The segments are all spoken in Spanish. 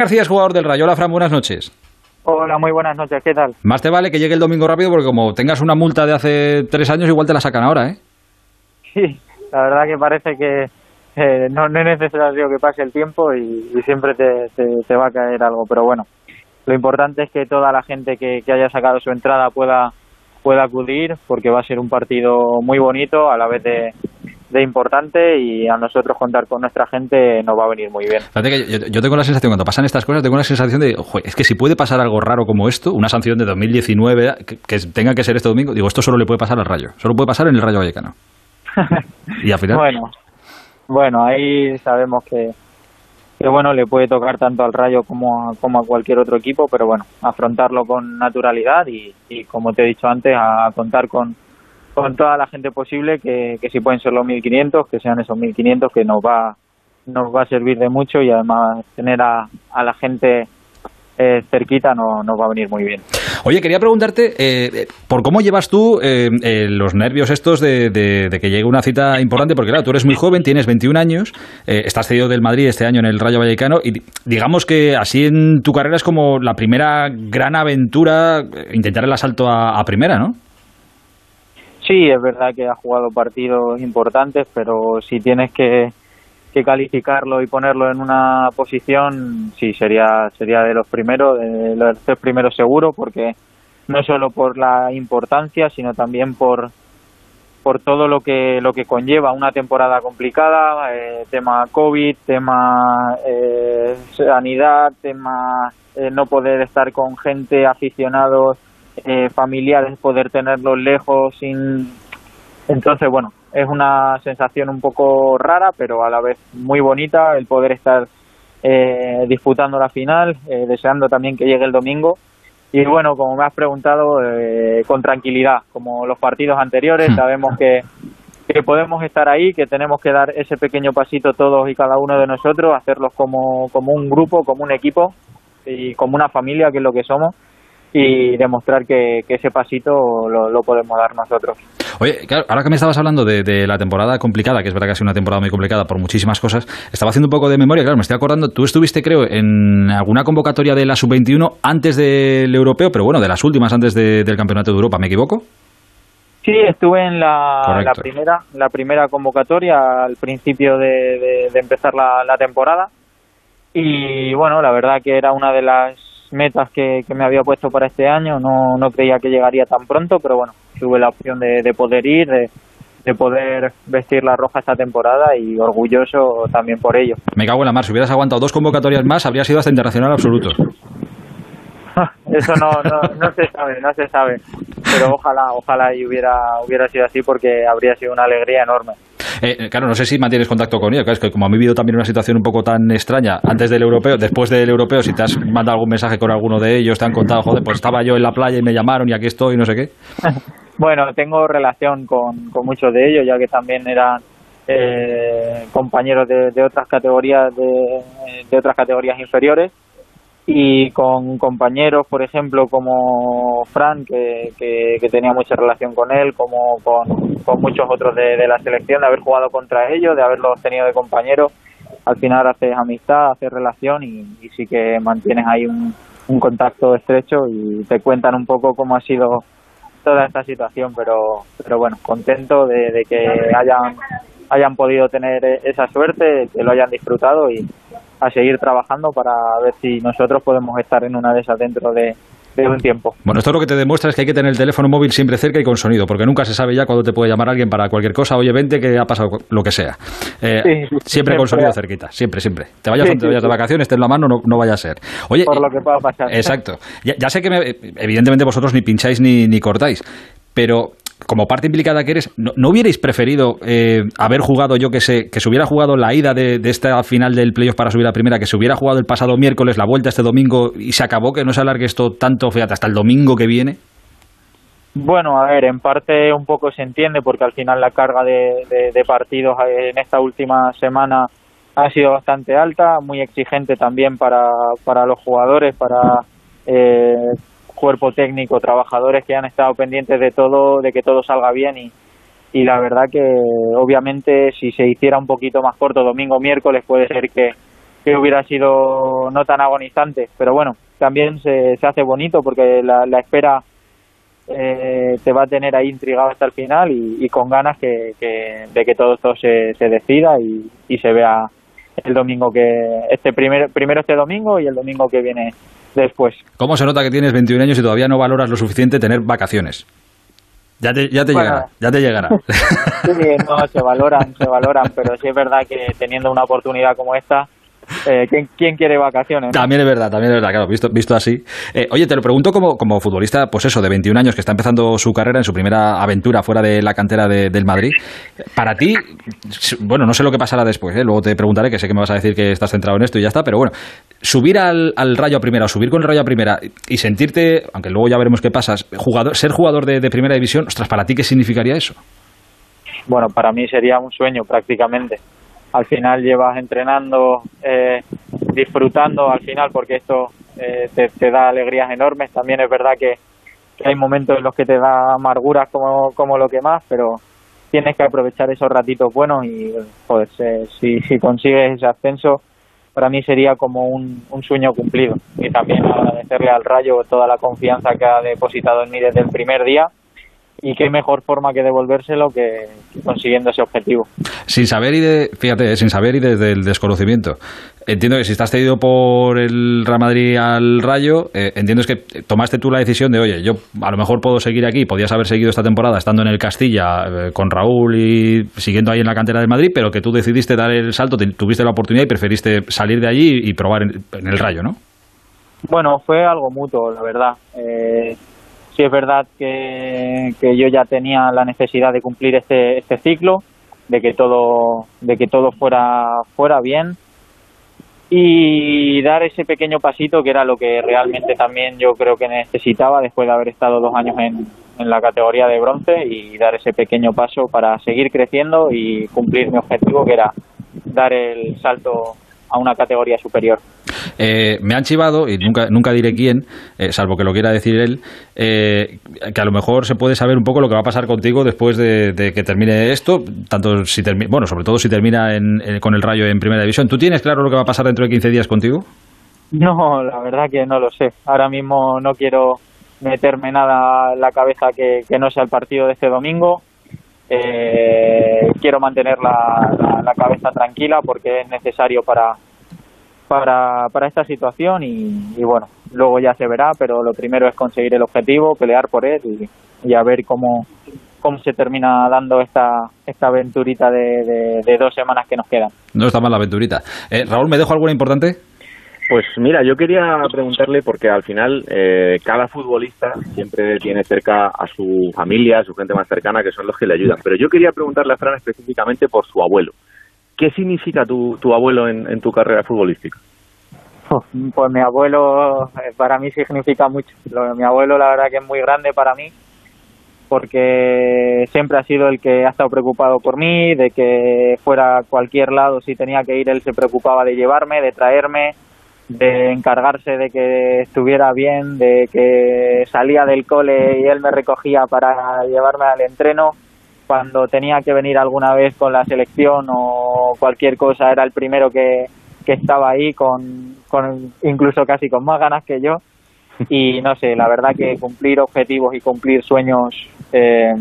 García es jugador del Rayo. Hola, Fran, buenas noches. Hola, muy buenas noches, ¿qué tal? Más te vale que llegue el domingo rápido porque como tengas una multa de hace tres años, igual te la sacan ahora, ¿eh? Sí, la verdad que parece que eh, no, no, es necesario que pase el tiempo y, siempre te, te, va a caer algo, pero bueno, lo importante es que toda la gente que, que haya sacado su entrada pueda pueda acudir porque va a ser un partido muy bonito a la vez de, de importante y a nosotros contar con nuestra gente nos va a venir muy bien. yo, tengo la sensación, cuando pasan estas cosas, tengo la sensación de, es que si puede pasar algo raro como esto, una sanción de 2019 que, tenga que ser este domingo, digo, esto solo le puede pasar al Rayo, solo puede pasar en el Rayo Vallecano. y al final... bueno, bueno, ahí sabemos que, que bueno, le puede tocar tanto al Rayo como a, como a cualquier otro equipo, pero bueno, afrontarlo con naturalidad y, y como te he dicho antes, a contar con con toda la gente posible, que, que si pueden ser los 1.500, que sean esos 1.500, que nos va, nos va a servir de mucho y además tener a, a la gente eh, cerquita no, nos va a venir muy bien. Oye, quería preguntarte eh, por cómo llevas tú eh, los nervios estos de, de, que llegue una cita importante, porque claro, tú eres muy joven, tienes 21 años, estás cedido del Madrid este año en el Rayo Vallecano y digamos que así en tu carrera es como la primera gran aventura, intentar el asalto a primera, ¿no? Sí, es verdad que ha jugado partidos importantes, pero si tienes que, calificarlo y ponerlo en una posición, sí, sería, sería de los primeros, de los tres primeros seguro, porque no solo por la importancia, sino también por, por todo lo que, lo que conlleva una temporada complicada, eh, tema COVID, tema eh, sanidad, tema eh, no poder estar con gente, aficionados eh, familiares, poder tenerlos lejos sin... Entonces, bueno, es una sensación un poco rara, pero a la vez muy bonita el poder estar eh, disputando la final, eh, deseando también que llegue el domingo. Y bueno, como me has preguntado, eh, con tranquilidad, como los partidos anteriores, hmm. sabemos que, que podemos estar ahí, que tenemos que dar ese pequeño pasito todos y cada uno de nosotros, hacerlos como, como un grupo, como un equipo y como una familia, que es lo que somos y demostrar que, ese pasito lo, podemos dar nosotros. Oye, claro, ahora que me estabas hablando de, la temporada complicada, que es verdad que ha sido una temporada muy complicada por muchísimas cosas, estaba haciendo un poco de memoria, claro, me estoy acordando, tú estuviste, creo, en alguna convocatoria de la Sub-21 antes del europeo, pero bueno, de las últimas antes del Campeonato de Europa, ¿me equivoco? Sí, estuve en la, primera la primera convocatoria al principio de, empezar la temporada y bueno, la verdad que era una de las metas que, me había puesto para este año. No, no creía que llegaría tan pronto, pero bueno, tuve la opción de, de poder ir, de, de poder vestir la roja esta temporada y orgulloso también por ello. Me cago en la mar, si hubieras aguantado dos convocatorias más, habría sido hasta internacional absoluto. Eso no, no, no se sabe, no se sabe. Pero ojalá, ojalá y hubiera, hubiera sido así porque habría sido una alegría enorme. Eh, claro, no sé si mantienes contacto con ellos. Claro, es que como ha vivido también una situación un poco tan extraña antes del europeo, después del europeo, si te has mandado algún mensaje con alguno de ellos, te han contado, joder, pues estaba yo en la playa y me llamaron y aquí estoy, no sé qué. bueno, tengo relación con, con muchos de ellos, ya que también eran eh, compañeros de, de, otras categorías de otras categorías inferiores y con compañeros, por ejemplo, como Fran, que, que, tenía mucha relación con él, como con, con muchos otros de, la selección, de haber jugado contra ellos, de haberlos tenido de compañeros, al final haces amistad, haces relación y, sí que mantienes ahí un, contacto estrecho y te cuentan un poco cómo ha sido toda esta situación, pero, pero bueno, contento de, de que hayan, hayan podido tener esa suerte, que lo hayan disfrutado y, a seguir trabajando para ver si nosotros podemos estar en una de esas dentro de, un tiempo. Bueno, esto lo que te demuestra es que hay que tener el teléfono móvil siempre cerca y con sonido, porque nunca se sabe ya cuándo te puede llamar alguien para cualquier cosa. Oye, vente que ha pasado lo que sea. Eh, siempre, con sonido cerquita, siempre, siempre. Te vayas, te vayas de vacaciones, estés en la mano, no, no, vaya a ser. Oye, por lo que pueda pasar. Exacto. Ya, sé que evidentemente vosotros ni pincháis ni, ni cortáis, pero como parte implicada que eres, ¿no, hubierais preferido eh, haber jugado, yo que sé, que se hubiera jugado la ida de, esta final del playoff para subir a primera, que se hubiera jugado el pasado miércoles, la vuelta este domingo y se acabó, que no se alargue esto tanto, fíjate, hasta el domingo que viene? Bueno, a ver, en parte un poco se entiende porque al final la carga de, partidos en esta última semana ha sido bastante alta, muy exigente también para, para los jugadores, para eh, cuerpo técnico, trabajadores que han estado pendientes de todo, de que todo salga bien y, y la verdad que obviamente si se hiciera un poquito más corto domingo miércoles puede ser que, que hubiera sido no tan agonizante. Pero bueno, también se, se hace bonito porque la, la espera eh, te va a tener ahí intrigado hasta el final y, con ganas que, de que todo esto se, se decida y, se vea el domingo que este primero primero este domingo y el domingo que viene después. ¿Cómo se nota que tienes 21 años y todavía no valoras lo suficiente tener vacaciones? Ya te, ya te llegará, ya te llegará. Sí, no, se valoran, se valoran, pero sí es verdad que teniendo una oportunidad como esta, eh, ¿quién, quiere vacaciones? También es verdad, también es verdad, claro, visto, visto así. Eh, oye, te lo pregunto como, como futbolista, pues eso, de 21 años, que está empezando su carrera en su primera aventura fuera de la cantera del Madrid. Para ti, bueno, no sé lo que pasará después, ¿eh? luego te preguntaré, que sé que me vas a decir que estás centrado en esto y ya está, pero bueno, subir al, Rayo a primera o subir con el Rayo a primera y sentirte, aunque luego ya veremos qué pasa, jugador, ser jugador de, de primera división, ostras, ¿para ti qué significaría eso? Bueno, para mí sería un sueño prácticamente al final llevas entrenando, eh, disfrutando al final porque esto eh, te, da alegrías enormes. También es verdad que, hay momentos en los que te da amarguras como, como lo que más, pero tienes que aprovechar esos ratitos buenos y joder, si, si consigues ese ascenso, para mí sería como un, un sueño cumplido. Y también agradecerle al Rayo toda la confianza que ha depositado en mí desde el primer día y qué mejor forma que devolvérselo que, consiguiendo ese objetivo. Sin saber y de, fíjate, sin saber y desde el desconocimiento. Entiendo que si estás cedido por el Real Madrid al Rayo, eh, entiendo es que tomaste tú la decisión de, oye, yo a lo mejor puedo seguir aquí, podías haber seguido esta temporada estando en el Castilla eh, con Raúl y siguiendo ahí en la cantera del Madrid, pero que tú decidiste dar el salto, tuviste la oportunidad y preferiste salir de allí y probar en, en el Rayo, ¿no? Bueno, fue algo mutuo, la verdad. Sí es verdad que, yo ya tenía la necesidad de cumplir este, este ciclo, de que todo, de que todo fuera, fuera bien y dar ese pequeño pasito que era lo que realmente también yo creo que necesitaba después de haber estado dos años en, en la categoría de bronce y dar ese pequeño paso para seguir creciendo y cumplir mi objetivo que era dar el salto a una categoría superior. Eh, me han chivado, y nunca, nunca diré quién, eh, salvo que lo quiera decir él, eh, que a lo mejor se puede saber un poco lo que va a pasar contigo después de, que termine esto, tanto si bueno, sobre todo si termina con el Rayo en Primera División. ¿Tú tienes claro lo que va a pasar dentro de 15 días contigo? No, la verdad que no lo sé. Ahora mismo no quiero meterme nada en la cabeza que, no sea el partido de este domingo. quiero mantener la, cabeza tranquila porque es necesario para, para, para esta situación y, bueno, luego ya se verá, pero lo primero es conseguir el objetivo, pelear por él y, a ver cómo, cómo se termina dando esta, esta aventurita de, de, dos semanas que nos quedan. No está mal la aventurita. Eh, Raúl, ¿me dejo alguna importante? Pues mira, yo quería preguntarle porque al final eh, cada futbolista siempre tiene cerca a su familia, a su gente más cercana, que son los que le ayudan. Pero yo quería preguntarle a Fran específicamente por su abuelo. ¿Qué significa tu, tu abuelo en, tu carrera futbolística? Pues mi abuelo eh, para mí significa mucho. mi abuelo la verdad que es muy grande para mí porque siempre ha sido el que ha estado preocupado por mí, de que fuera a cualquier lado, si tenía que ir, él se preocupaba de llevarme, de traerme, de encargarse de que estuviera bien, de que salía del cole y él me recogía para llevarme al entreno cuando tenía que venir alguna vez con la selección o cualquier cosa, era el primero que, que estaba ahí con, con incluso casi con más ganas que yo. Y no sé, la verdad que cumplir objetivos y cumplir sueños eh,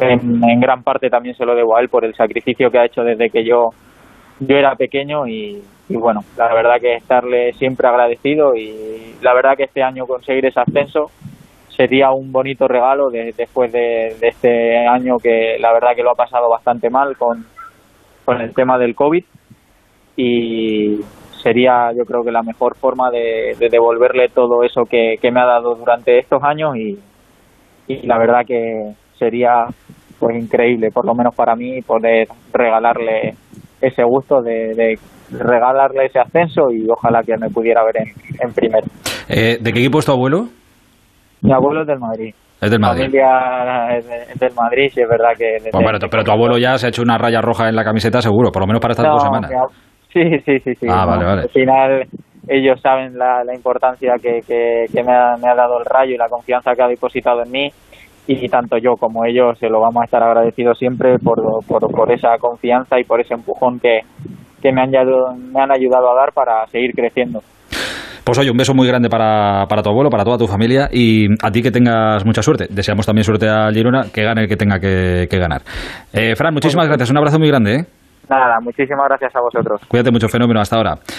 en, gran parte también se lo debo a él por el sacrificio que ha hecho desde que yo, yo era pequeño y, y bueno, la verdad que estarle siempre agradecido y la verdad que este año conseguir ese ascenso sería un bonito regalo después de, este año que la verdad que lo ha pasado bastante mal con, con el tema del COVID y sería yo creo que la mejor forma de, devolverle todo eso que, me ha dado durante estos años y, y la verdad que sería pues increíble por lo menos para mí poder regalarle ese gusto de, regalarle ese ascenso y ojalá que me pudiera ver en, en primero. Eh, ¿De qué equipo es tu abuelo? Mi abuelo es del Madrid. Es del Madrid. familia es, del Madrid, sí, es verdad que... Pues pero, tu abuelo ya se ha hecho una raya roja en la camiseta, seguro, por lo menos para estas dos semanas. Sí, sí, sí. sí ah, vale, vale. Al final ellos saben la, importancia que, que, me, ha, me, ha, dado el rayo y la confianza que ha depositado en mí y tanto yo como ellos se lo vamos a estar agradecidos siempre por, por, por esa confianza y por ese empujón que, que me han, me han ayudado a dar para seguir creciendo. Pues oye, un beso muy grande para, para, tu abuelo, para toda tu familia y a ti que tengas mucha suerte. Deseamos también suerte a Girona, que gane el que tenga que, ganar. Eh, Fran, muchísimas gracias, un abrazo muy grande. ¿eh? Nada, muchísimas gracias a vosotros. Cuídate mucho, fenómeno, hasta ahora.